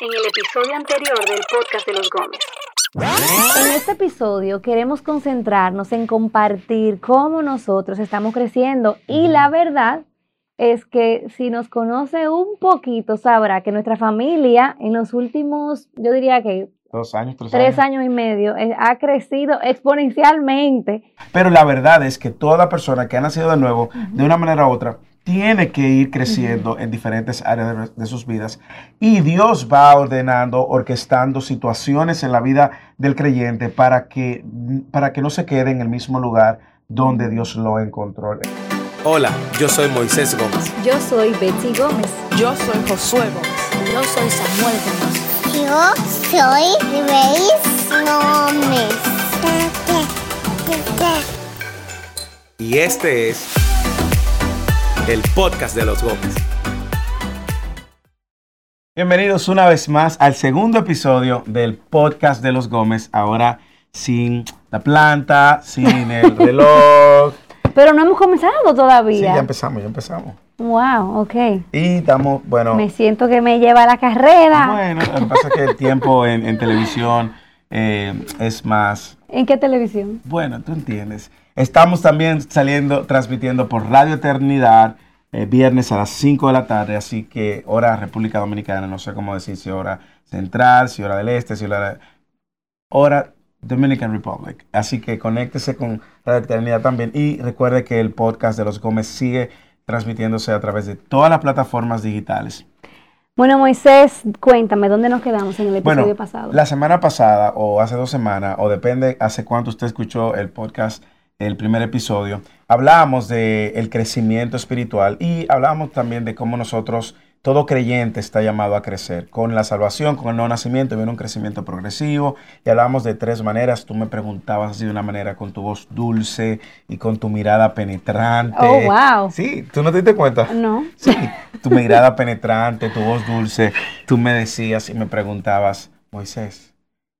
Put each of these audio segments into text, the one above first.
en el episodio anterior del podcast de los Gómez. En este episodio queremos concentrarnos en compartir cómo nosotros estamos creciendo y la verdad es que si nos conoce un poquito sabrá que nuestra familia en los últimos, yo diría que Dos años, tres, tres años. años y medio eh, ha crecido exponencialmente. Pero la verdad es que toda persona que ha nacido de nuevo, de una manera u otra, tiene que ir creciendo en diferentes áreas de, de sus vidas. Y Dios va ordenando, orquestando situaciones en la vida del creyente para que, para que no se quede en el mismo lugar donde Dios lo encontró. Hola, yo soy Moisés Gómez. Yo soy Betsy Gómez. Yo soy Josué Gómez. Yo soy Samuel Gómez. Yo soy Grace Gómez. Y este es el podcast de los Gómez. Bienvenidos una vez más al segundo episodio del podcast de los Gómez. Ahora sin la planta, sin el reloj. Pero no hemos comenzado Sí, todavía. ya empezamos, ya empezamos. wow, ok. Y estamos, bueno. Me siento que me lleva a la carrera. Bueno, lo que pasa es que el tiempo en, en televisión eh, es más, ¿En qué televisión? bueno, tú entiendes. Estamos también saliendo, transmitiendo por Radio Eternidad, eh, viernes a las 5 de la tarde, así que hora República Dominicana, no sé cómo decir si hora central, si hora del este, si hora, hora Dominican Republic. Así que conéctese con Radio Eternidad también y recuerde que el podcast de los Gómez sigue transmitiéndose a través de todas las plataformas digitales. Bueno, Moisés, cuéntame, ¿dónde nos quedamos en el episodio Bueno, pasado? la semana pasada o hace dos semanas, o depende hace cuánto usted escuchó el podcast, el primer episodio, hablábamos del el crecimiento espiritual y hablábamos también de cómo nosotros, todo creyente está llamado a crecer. Con la salvación, con el nuevo nacimiento, viene un crecimiento progresivo y hablábamos de tres maneras. Tú me preguntabas así de una manera con tu voz dulce y con tu mirada penetrante. Oh, wow. Sí, ¿tú no te diste cuenta? No. Sí, tu mirada penetrante, tu voz dulce, tú me decías y me preguntabas, Moisés,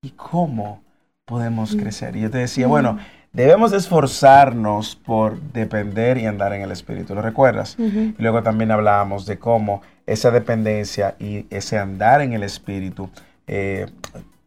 ¿y cómo podemos crecer? Y yo te decía, bueno, debemos de esforzarnos por depender y andar en el Espíritu, ¿lo recuerdas? Y luego también hablábamos de cómo esa dependencia y ese andar en el Espíritu, eh,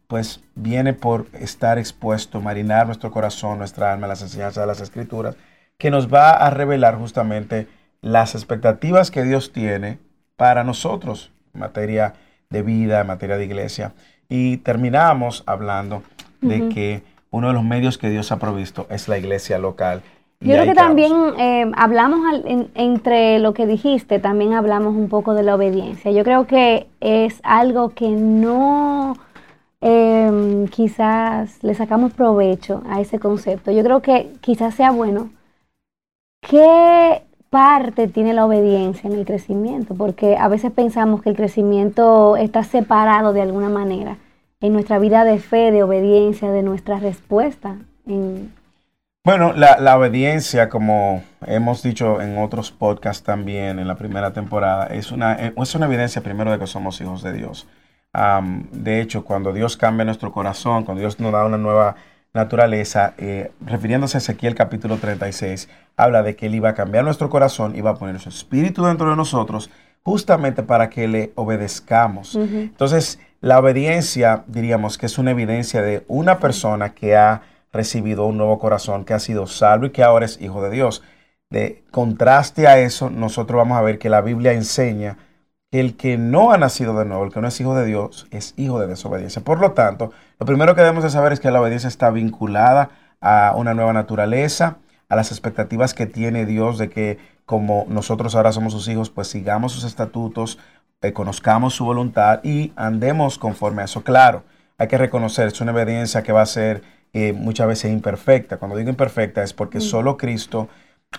pues viene por estar expuesto, marinar nuestro corazón, nuestra alma, las enseñanzas de las Escrituras, que nos va a revelar justamente las expectativas que Dios tiene para nosotros en materia de vida, en materia de iglesia. Y terminamos hablando de que uno de los medios que Dios ha provisto es la iglesia local. Yo creo que también eh, hablamos al- en- entre lo que dijiste, también hablamos un poco de la obediencia. Yo creo que es algo que no eh, quizás le sacamos provecho a ese concepto. Yo creo que quizás sea bueno. ¿Qué parte tiene la obediencia en el crecimiento? Porque a veces pensamos que el crecimiento está separado de alguna manera en nuestra vida de fe, de obediencia, de nuestra respuesta. En, Bueno, la, la obediencia, como hemos dicho en otros podcasts también en la primera temporada, es una, es una evidencia primero de que somos hijos de Dios. De hecho, cuando Dios cambia nuestro corazón, cuando Dios nos da una nueva naturaleza, eh, refiriéndose a Ezequiel capítulo 36, habla de que Él iba a cambiar nuestro corazón, iba a poner su espíritu dentro de nosotros, justamente para que le obedezcamos. Entonces, la obediencia, diríamos que es una evidencia de una persona que ha recibido un nuevo corazón, que ha sido salvo y que ahora es hijo de Dios. De contraste a eso, nosotros vamos a ver que la Biblia enseña que el que no ha nacido de nuevo, el que no es hijo de Dios, es hijo de desobediencia. Por lo tanto, lo primero que debemos de saber es que la obediencia está vinculada a una nueva naturaleza, a las expectativas que tiene Dios de que como nosotros ahora somos sus hijos, pues sigamos sus estatutos, eh, conozcamos su voluntad y andemos conforme a eso. Claro, hay que reconocer, es una obediencia que va a ser eh, muchas veces imperfecta. Cuando digo imperfecta es porque solo Cristo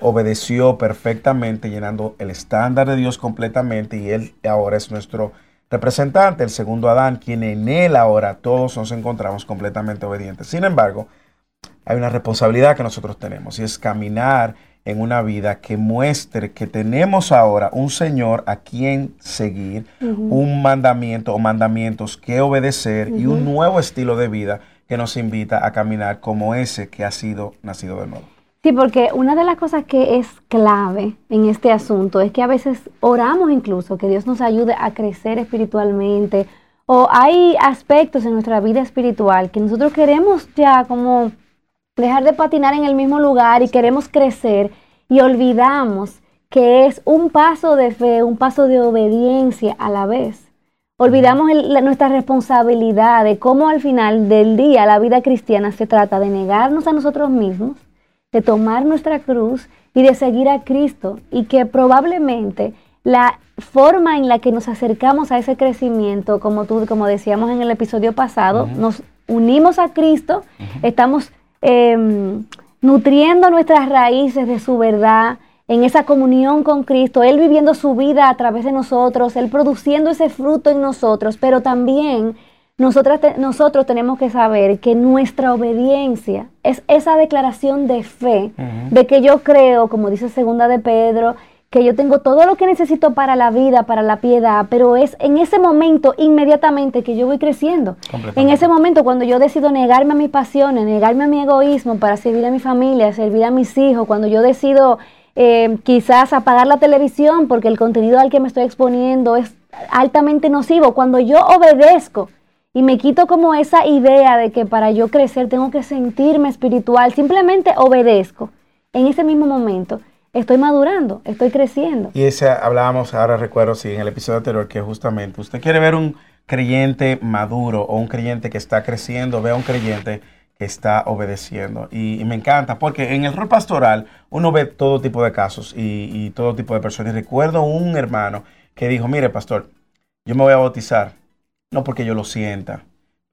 obedeció perfectamente, llenando el estándar de Dios completamente y Él ahora es nuestro representante, el segundo Adán, quien en Él ahora todos nos encontramos completamente obedientes. Sin embargo, hay una responsabilidad que nosotros tenemos y es caminar en una vida que muestre que tenemos ahora un Señor a quien seguir, un mandamiento o mandamientos que obedecer y un nuevo estilo de vida que nos invita a caminar como ese que ha sido nacido de nuevo. Sí, porque una de las cosas que es clave en este asunto es que a veces oramos incluso que Dios nos ayude a crecer espiritualmente O hay aspectos en nuestra vida espiritual que nosotros queremos ya como dejar de patinar en el mismo lugar y queremos crecer y olvidamos que es un paso de fe, un paso de obediencia a la vez. Olvidamos el- la- nuestra responsabilidad de cómo al final del día la vida cristiana se trata de negarnos a nosotros mismos, de tomar nuestra cruz y de seguir a Cristo y que probablemente la forma en la que nos acercamos a ese crecimiento, como tú, como decíamos en el episodio pasado, nos unimos a Cristo, estamos em, nutriendo nuestras raíces de su verdad, en esa comunión con Cristo, Él viviendo su vida a través de nosotros, Él produciendo ese fruto en nosotros, pero también nosotras te- nosotros tenemos que saber que nuestra obediencia es esa declaración de fe, de que yo creo, como dice segunda de Pedro, que yo tengo todo lo que necesito para la vida, para la piedad, pero es en ese momento inmediatamente que yo voy creciendo. En ese momento cuando yo decido negarme a mis pasiones, negarme a mi egoísmo para servir a mi familia, servir a mis hijos, cuando yo decido eh, quizás apagar la televisión porque el contenido al que me estoy exponiendo es altamente nocivo, cuando yo obedezco y me quito como esa idea de que para yo crecer tengo que sentirme espiritual, simplemente obedezco. En ese mismo momento estoy madurando, estoy creciendo. Y ese hablábamos, ahora recuerdo, sí, en el episodio anterior, que justamente usted quiere ver un creyente maduro o un creyente que está creciendo, vea un creyente que está obedeciendo. Y, y me encanta, porque en el rol pastoral uno ve todo tipo de casos y, y todo tipo de personas. Y recuerdo un hermano que dijo, mire, pastor, yo me voy a bautizar, no porque yo lo sienta,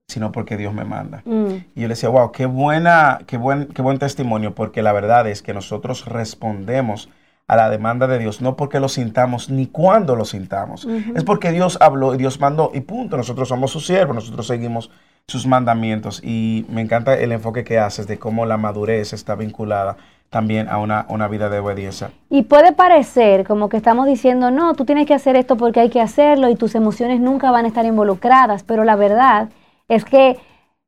sino porque Dios me manda. Mm, Y yo le decía, wow, qué buena, qué buen, qué buen testimonio, porque la verdad es que nosotros respondemos a la demanda de Dios, no porque lo sintamos ni cuando lo sintamos. Es porque Dios habló y Dios mandó y punto. Nosotros somos sus siervos, nosotros seguimos sus mandamientos. Y me encanta el enfoque que haces de cómo la madurez está vinculada también a una, una vida de obediencia. Y puede parecer como que estamos diciendo, no, tú tienes que hacer esto porque hay que hacerlo y tus emociones nunca van a estar involucradas, pero la verdad es que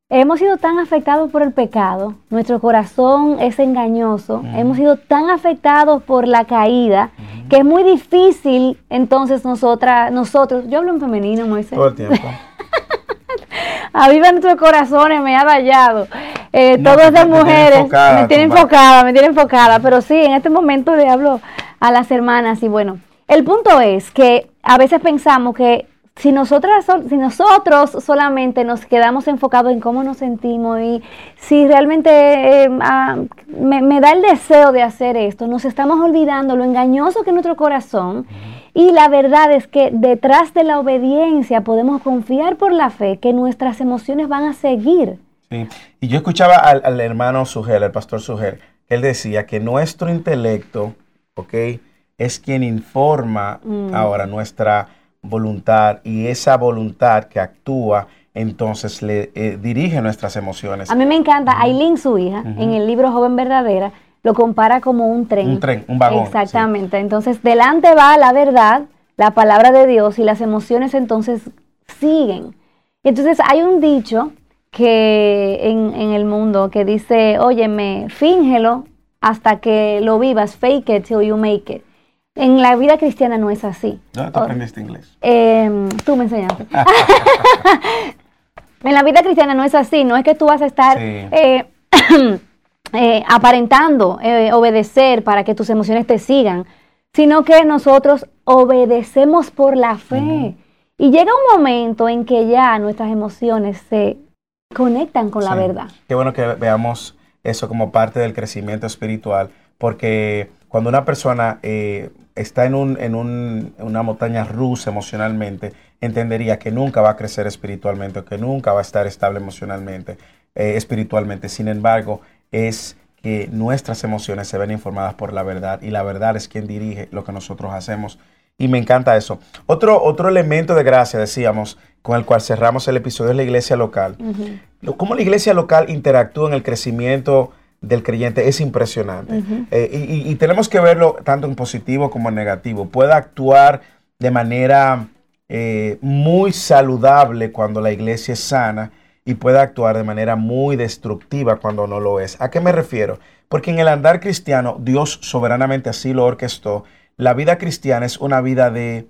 hemos sido tan afectados por el pecado, nuestro corazón es engañoso, hemos sido tan afectados por la caída, que es muy difícil entonces nosotras, nosotros, yo hablo en femenino, Moisés. Todo el tiempo. Aviva nuestros corazones, me ha vallado. Eh, No, te tiene mujeres. enfocada, me tiene enfocada, me tiene enfocada. Pero sí, en este momento le hablo a las hermanas. Y bueno, el punto es que a veces pensamos que si nosotras sol- si nosotros solamente nos quedamos enfocados en cómo nos sentimos y si realmente eh, ah, me, me da el deseo de hacer esto, nos estamos olvidando lo engañoso que es nuestro corazón. Y la verdad es que detrás de la obediencia podemos confiar por la fe que nuestras emociones van a seguir. Sí. Y yo escuchaba al, al hermano Sugel, el pastor Sugel, él decía que nuestro intelecto, ¿ok? Es quien informa Mm. ahora nuestra voluntad y esa voluntad que actúa, entonces le eh, dirige nuestras emociones. A mí me encanta, Aileen, su hija, en el libro Joven Verdadera, lo compara como un tren. Un tren, un vagón, Exactamente. Entonces, delante va la verdad, la palabra de Dios, y las emociones entonces siguen. Entonces, hay un dicho que en, en el mundo que dice, óyeme, fíngelo hasta que lo vivas, fake it till you make it. En la vida cristiana no es así. ¿Dónde tú aprendiste inglés? Em, tú me enseñaste. en la vida cristiana no es así, no es que tú vas a estar Sí. eh, eh, aparentando eh, obedecer para que tus emociones te sigan, sino que nosotros obedecemos por la fe. Y llega un momento en que ya nuestras emociones se conectan con la verdad. Qué bueno que veamos eso como parte del crecimiento espiritual, porque cuando una persona eh, está en, un, en, un- una montaña rusa emocionalmente, entendería que nunca va a crecer espiritualmente, o que nunca va a estar estable emocionalmente, eh, espiritualmente. Sin embargo, es que nuestras emociones se ven informadas por la verdad y la verdad es quien dirige lo que nosotros hacemos. Y me encanta eso. Otro, otro elemento de gracia, decíamos, con el cual cerramos el episodio es la iglesia local. Lo- Cómo la iglesia local interactúa en el crecimiento del creyente es impresionante. Eh, y, y- y tenemos que verlo tanto en positivo como en negativo. Puede actuar de manera eh, muy saludable cuando la iglesia es sana y puede actuar de manera muy destructiva cuando no lo es. ¿A qué me refiero? Porque en el andar cristiano, Dios soberanamente así lo orquestó. La vida cristiana es una vida de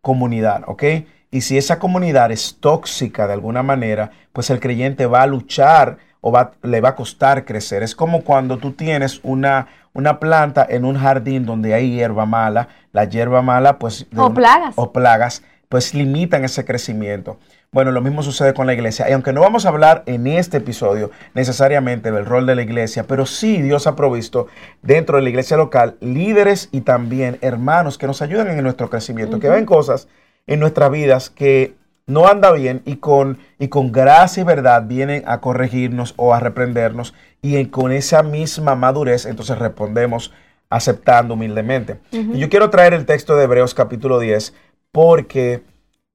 comunidad, ¿ok? Y si esa comunidad es tóxica de alguna manera, pues el creyente va a luchar o va, le va a costar crecer. Es como cuando tú tienes una, una planta en un jardín donde hay hierba mala, la hierba mala pues... O plagas. O plagas, pues limitan ese crecimiento. Bueno, lo mismo sucede con la iglesia. Y aunque no vamos a hablar en este episodio necesariamente del rol de la iglesia, pero sí Dios ha provisto dentro de la iglesia local líderes y también hermanos que nos ayudan en nuestro crecimiento, que ven cosas en nuestras vidas que no anda bien y con, y con gracia y verdad vienen a corregirnos o a reprendernos y en- con esa misma madurez entonces respondemos aceptando humildemente. Y yo quiero traer el texto de Hebreos capítulo 10 porque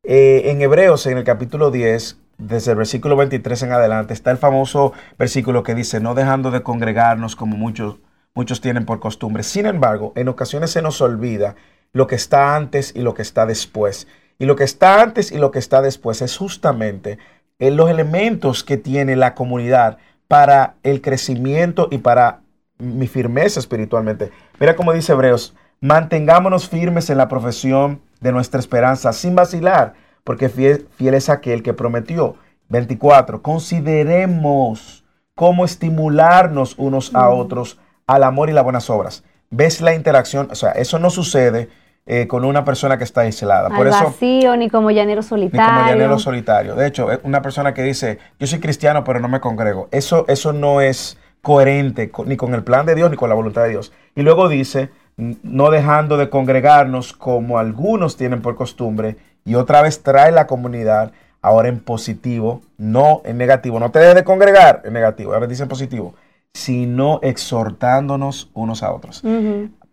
eh, en Hebreos, en el capítulo 10, desde el versículo 23 en adelante, está el famoso versículo que dice, no dejando de congregarnos como muchos, muchos tienen por costumbre. Sin embargo, en ocasiones se nos olvida lo que está antes y lo que está después. Y lo que está antes y lo que está después es justamente eh, los elementos que tiene la comunidad para el crecimiento y para mi firmeza espiritualmente. Mira cómo dice Hebreos, mantengámonos firmes en la profesión de nuestra esperanza sin vacilar, porque fiel, fiel es aquel que prometió. 24. Consideremos cómo estimularnos unos a otros al amor y las buenas obras. ¿Ves la interacción? O sea, eso no sucede eh, con una persona que está aislada. Al Por eso, vacío, ni como llanero ni solitario. como llanero solitario. De hecho, una persona que dice, yo soy cristiano, pero no me congrego. Eso, eso no es coherente con- ni con el plan de Dios ni con la voluntad de Dios. Y luego dice, "N- no dejando de congregarnos como algunos tienen por costumbre. Y otra vez trae la comunidad ahora en positivo, no en negativo. No te dejes de congregar en negativo, ahora dice en positivo, sino exhortándonos unos a otros.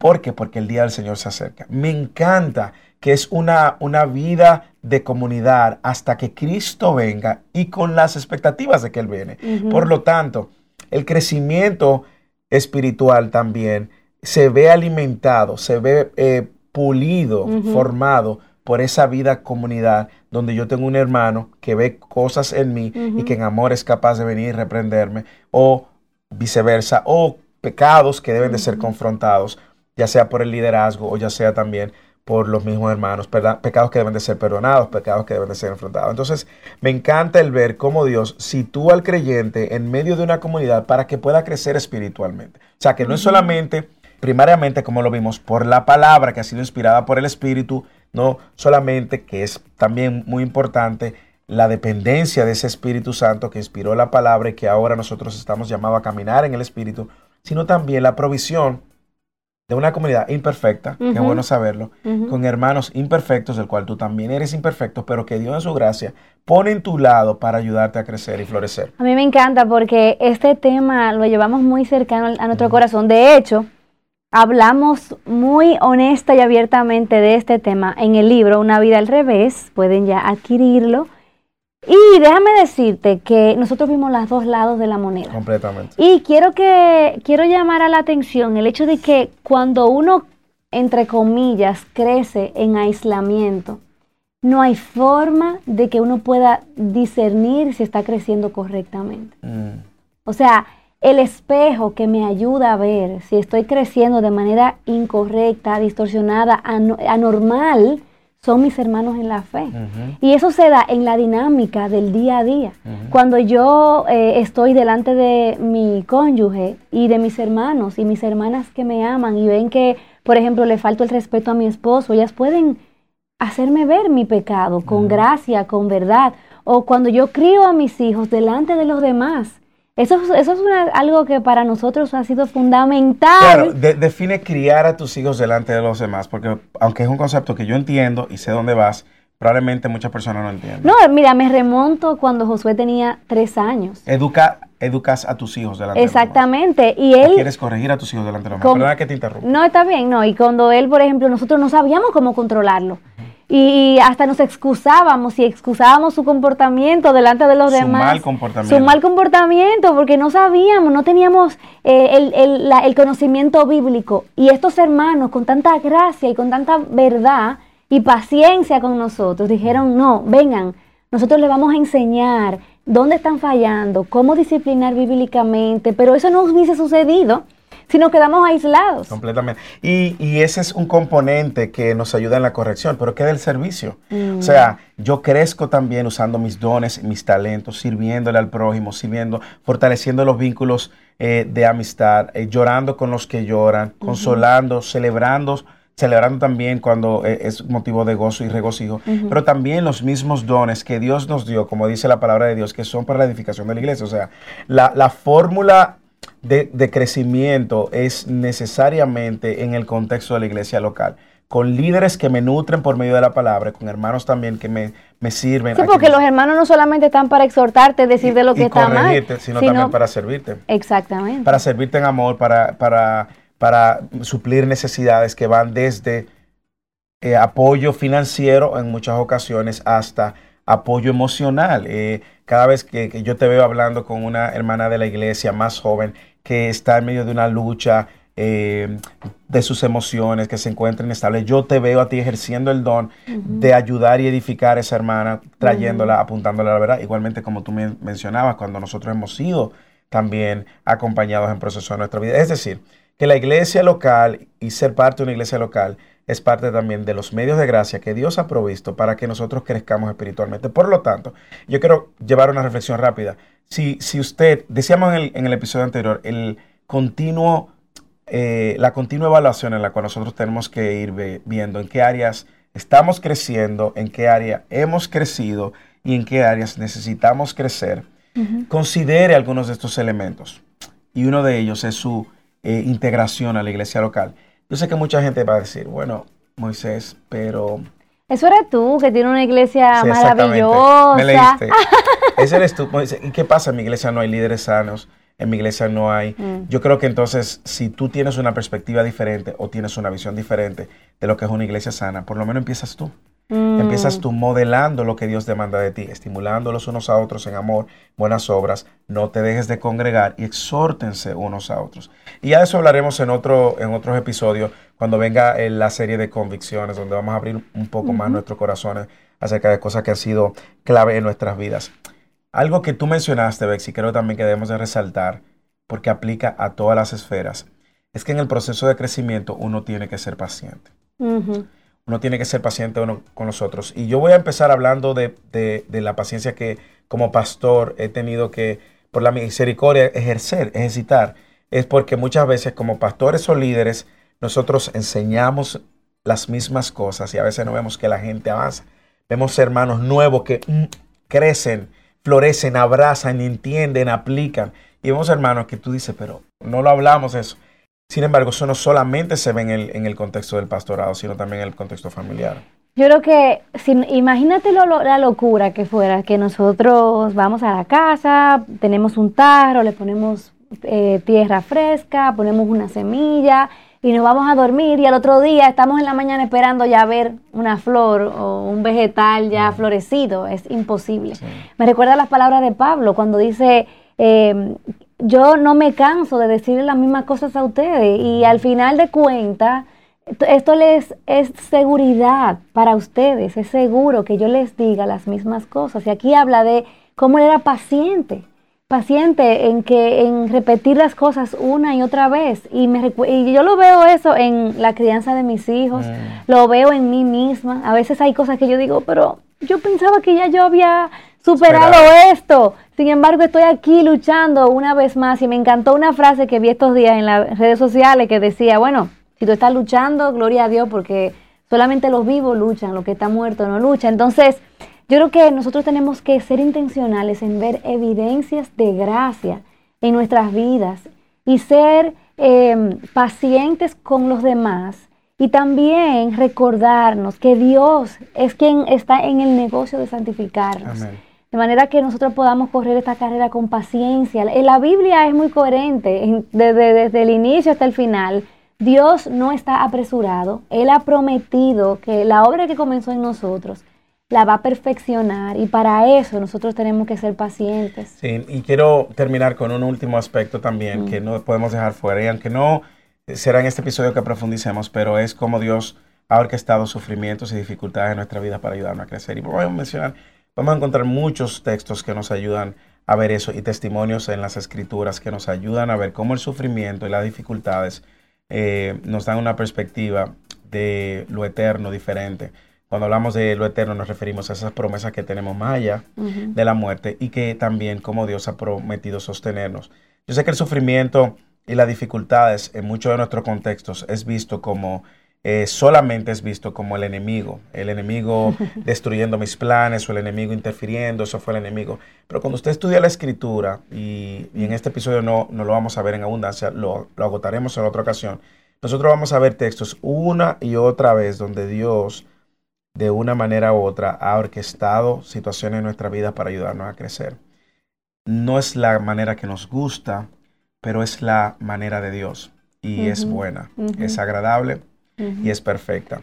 ¿Por qué? Porque el día del Señor se acerca. Me encanta que es una, una vida de comunidad hasta que Cristo venga y con las expectativas de que Él viene. Por lo tanto, el crecimiento espiritual también se ve alimentado, se ve eh, pulido, formado por esa vida comunidad donde yo tengo un hermano que ve cosas en mí y que en amor es capaz de venir y reprenderme o viceversa o pecados que deben de ser confrontados ya sea por el liderazgo o ya sea también por los mismos hermanos, pecados que deben de ser perdonados, pecados que deben de ser enfrentados. Entonces, me encanta el ver cómo Dios sitúa al creyente en medio de una comunidad para que pueda crecer espiritualmente. O sea, que no es solamente, primariamente, como lo vimos, por la palabra que ha sido inspirada por el Espíritu, no solamente, que es también muy importante, la dependencia de ese Espíritu Santo que inspiró la palabra y que ahora nosotros estamos llamados a caminar en el Espíritu, sino también la provisión de una comunidad imperfecta, que es Ujú. bueno saberlo, con hermanos imperfectos, del cual tú también eres imperfecto, pero que Dios en su gracia pone en tu lado para ayudarte a crecer y florecer. A mí me encanta porque este tema lo llevamos muy cercano a nuestro corazón. De hecho, hablamos muy honesta y abiertamente de este tema en el libro Una vida al revés. Pueden ya adquirirlo. Y déjame decirte que nosotros vimos los dos lados de la moneda. Completamente. Y quiero que quiero llamar a la atención el hecho de que cuando uno entre comillas crece en aislamiento, no hay forma de que uno pueda discernir si está creciendo correctamente. Mm, O sea, el espejo que me ayuda a ver si estoy creciendo de manera incorrecta, distorsionada, ano- anormal, son mis hermanos en la fe. Y eso se da en la dinámica del día a día. Cuando yo eh, estoy delante de mi cónyuge y de mis hermanos y mis hermanas que me aman y ven que, por ejemplo, le falto el respeto a mi esposo, ellas pueden hacerme ver mi pecado con gracia, con verdad. O cuando yo crío a mis hijos delante de los demás. Eso, es- eso es una- algo que para nosotros ha sido fundamental. Claro, de- define criar a tus hijos delante de los demás, porque aunque es un concepto que yo entiendo y sé dónde vas, probablemente muchas personas no entienden. No, mira, me remonto cuando Josué tenía tres años. Educa, educas a tus hijos delante de los demás. Exactamente. Y él... quieres corregir a tus hijos delante de los demás. Perdona que te interrumpa. No, está bien, no. Y cuando él, por ejemplo, nosotros no sabíamos cómo controlarlo. Y hasta nos excusábamos y excusábamos su comportamiento delante de los Su demás. mal comportamiento. Su mal comportamiento, porque no sabíamos, no teníamos eh, el, el- la- el conocimiento bíblico. Y estos hermanos, con tanta gracia y con tanta verdad y paciencia con nosotros, dijeron, no, vengan, nosotros les vamos a enseñar dónde están fallando, cómo disciplinar bíblicamente, pero eso no hubiese sucedido si nos quedamos aislados. Completamente. Y, y ese es un componente que nos ayuda en la corrección, pero ¿qué del servicio? Mm. O sea, yo crezco también usando mis dones, mis talentos, sirviéndole al prójimo, sirviendo, fortaleciendo los vínculos eh, de amistad, eh, llorando con los que lloran, consolando, celebrando, celebrando también cuando eh, es motivo de gozo y regocijo, pero también los mismos dones que Dios nos dio, como dice la palabra de Dios, que son para la edificación de la iglesia. O sea, la, la fórmula de, de crecimiento es necesariamente en el contexto de la iglesia local, con líderes que me nutren por medio de la palabra, con hermanos también que me, me sirven. Sí, porque me- los hermanos no solamente están para exhortarte, decir de lo que y está mal, corregirte, sino, también para servirte. Exactamente. Para servirte en amor, para, para, para suplir necesidades que van desde eh, apoyo financiero en muchas ocasiones hasta apoyo emocional. Eh, cada vez que, que yo te veo hablando con una hermana de la iglesia más joven que está en medio de una lucha eh, de sus emociones, que se encuentra inestable, yo te veo a ti ejerciendo el don de ayudar y edificar a esa hermana, trayéndola, apuntándola a la verdad. Igualmente como tú men- mencionabas, cuando nosotros hemos sido también acompañados en proceso de nuestra vida. Es decir, que la iglesia local y ser parte de una iglesia local es parte también de los medios de gracia que Dios ha provisto para que nosotros crezcamos espiritualmente. Por lo tanto, yo quiero llevar una reflexión rápida. Si, si usted, decíamos en el, en el episodio anterior, el continuo, eh, la continua evaluación en la cual nosotros tenemos que ir ve- viendo en qué áreas estamos creciendo, en qué área hemos crecido y en qué áreas necesitamos crecer, considere algunos de estos elementos. Y uno de ellos es su eh, integración a la iglesia local. Yo sé que mucha gente va a decir, bueno, Moisés, pero... Eso eres tú, que tiene una iglesia Sí, maravillosa. Me leíste. Ese eres tú. Moisés. ¿Y qué pasa? En mi iglesia no hay líderes sanos. En mi iglesia no hay. Mm. Yo creo que entonces, si tú tienes una perspectiva diferente o tienes una visión diferente de lo que es una iglesia sana, por lo menos empiezas tú. Mm. Empiezas tú modelando lo que Dios demanda de ti, estimulando los unos a otros en amor, buenas obras, no te dejes de congregar y exhórtense unos a otros. Y ya de eso hablaremos en, otro, en otros episodios, cuando venga eh, la serie de convicciones, donde vamos a abrir un poco más nuestros corazones acerca de cosas que han sido clave en nuestras vidas. Algo que tú mencionaste, Bexy, creo también que debemos de resaltar, porque aplica a todas las esferas, es que en el proceso de crecimiento uno tiene que ser paciente. Uno tiene que ser paciente uno con los otros. Y yo voy a empezar hablando de, de- la paciencia que como pastor he tenido que, por la misericordia, ejercer, ejercitar. Es porque muchas veces como pastores o líderes, nosotros enseñamos las mismas cosas y a veces no vemos que la gente avanza. Vemos hermanos nuevos que mm, crecen, florecen, abrazan, entienden, aplican. Y vemos hermanos que tú dices, pero no lo hablamos eso. Sin embargo, eso no solamente se ve en el, en el contexto del pastorado, sino también en el contexto familiar. Yo creo que, si, imagínate lo- lo- la locura que fuera, que nosotros vamos a la casa, tenemos un tarro, le ponemos eh, tierra fresca, ponemos una semilla y nos vamos a dormir y al otro día estamos en la mañana esperando ya ver una flor o un vegetal ya florecido. Es imposible. Me recuerda las palabras de Pablo cuando dice, eh, yo no me canso de decirle las mismas cosas a ustedes y al final de cuentas, esto- les es seguridad para ustedes, es seguro que yo les diga las mismas cosas. Y aquí habla de cómo él era paciente, paciente en que en repetir las cosas una y otra vez. Y, me y yo lo veo eso en la crianza de mis hijos, lo veo en mí misma. A veces hay cosas que yo digo, pero yo pensaba que ya yo había superado esto. Sin embargo, estoy aquí luchando una vez más y me encantó una frase que vi estos días en las redes sociales que decía, bueno, si tú estás luchando, gloria a Dios, porque solamente los vivos luchan, lo que está muerto no lucha. Entonces, yo creo que nosotros tenemos que ser intencionales en ver evidencias de gracia en nuestras vidas y ser eh, pacientes con los demás y también recordarnos que Dios es quien está en el negocio de santificarnos. Amén. De manera que nosotros podamos correr esta carrera con paciencia. En la Biblia es muy coherente, en- desde, desde el inicio hasta el final. Dios no está apresurado. Él ha prometido que la obra que comenzó en nosotros la va a perfeccionar y para eso nosotros tenemos que ser pacientes. Sí, y quiero terminar con un último aspecto también que no podemos dejar fuera, y aunque no eh, será en este episodio que profundicemos, pero es como Dios ha orquestado sufrimientos y dificultades en nuestra vida para ayudarnos a crecer. Y vamos a mencionar, vamos a encontrar muchos textos que nos ayudan a ver eso y testimonios en las escrituras que nos ayudan a ver cómo el sufrimiento y las dificultades eh, nos dan una perspectiva de lo eterno diferente. Cuando hablamos de lo eterno nos referimos a esas promesas que tenemos más allá de la muerte y que también como Dios ha prometido sostenernos. Yo sé que el sufrimiento y las dificultades en muchos de nuestros contextos es visto como eh, solamente es visto como el enemigo, el enemigo destruyendo mis planes o el enemigo interfiriendo, eso fue el enemigo. Pero cuando usted estudia la escritura, y, en este episodio no, no, lo vamos a ver en abundancia, lo, lo agotaremos en otra ocasión, nosotros vamos a ver textos una y otra vez donde Dios de una manera u otra ha orquestado situaciones en nuestra vida para ayudarnos a crecer. No es la manera que nos gusta, pero es la manera de Dios y es buena, es agradable y es perfecta.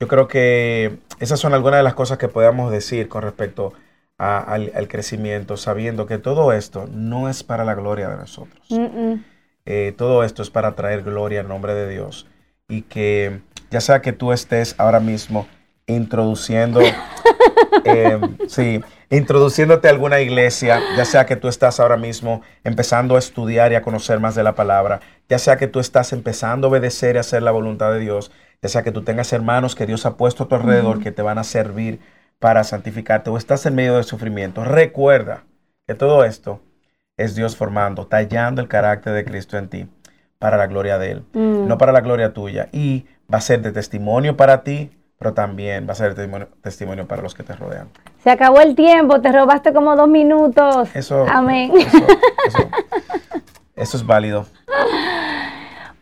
Yo creo que esas son algunas de las cosas que podemos decir con respecto al, crecimiento, sabiendo que todo esto no es para la gloria de nosotros. Eh, todo esto es para traer gloria al nombre de Dios y que ya sea que tú estés ahora mismo introduciendo, eh, sí, introduciéndote a alguna iglesia, ya sea que tú estás ahora mismo empezando a estudiar y a conocer más de la palabra, ya sea que tú estás empezando a obedecer y a hacer la voluntad de Dios, ya sea que tú tengas hermanos que Dios ha puesto a tu alrededor que te van a servir para santificarte o estás en medio de sufrimiento, recuerda que todo esto es Dios formando, tallando el carácter de Cristo en ti para la gloria de Él, mm. no para la gloria tuya. Y va a ser de testimonio para ti, pero también va a ser testimonio, para los que te rodean. Se acabó el tiempo, te robaste como dos minutos. Eso. Amén. Eso, es válido.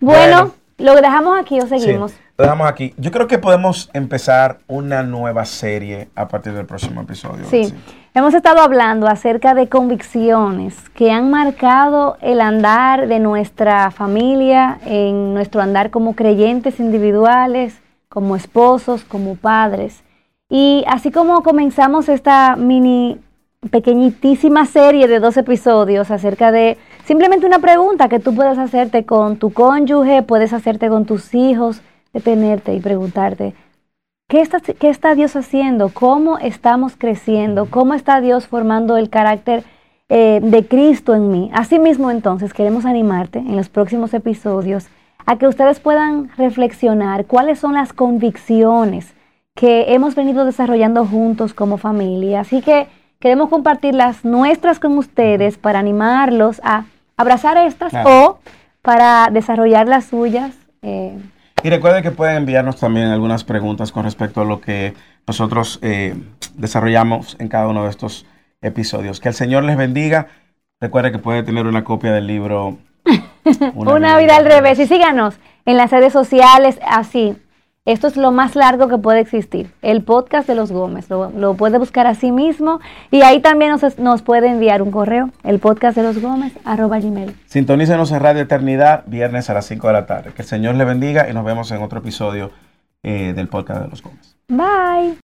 Bueno, ¿lo dejamos aquí o seguimos? lo dejamos aquí. Yo creo que podemos empezar una nueva serie a partir del próximo episodio. Sí. Hemos estado hablando acerca de convicciones que han marcado el andar de nuestra familia, en nuestro andar como creyentes individuales como esposos, como padres. Y así como comenzamos esta mini pequeñitísima serie de dos episodios acerca de simplemente una pregunta que tú puedes hacerte con tu cónyuge, puedes hacerte con tus hijos, detenerte y preguntarte, ¿qué está, qué está Dios haciendo? ¿Cómo estamos creciendo? ¿Cómo está Dios formando el carácter eh, de Cristo en mí? Asimismo, entonces, queremos animarte en los próximos episodios a que ustedes puedan reflexionar cuáles son las convicciones que hemos venido desarrollando juntos como familia. Así que queremos compartir las nuestras con ustedes para animarlos a abrazar estas o para desarrollar las suyas. Eh. Y recuerden que pueden enviarnos también algunas preguntas con respecto a lo que nosotros eh, desarrollamos en cada uno de estos episodios. Que el Señor les bendiga. Recuerden que puede tener una copia del libro Una, vida, al revés. Y síganos en las redes sociales así. Esto es lo más largo que puede existir. El podcast de los Gómez. Lo, puede buscar así mismo. Y ahí también nos, nos, puede enviar un correo. El podcast de los Gómez, arroba gmail. Sintonícenos en Radio Eternidad, viernes a las 5 de la tarde. Que el Señor le bendiga y nos vemos en otro episodio eh, del podcast de los Gómez. Bye.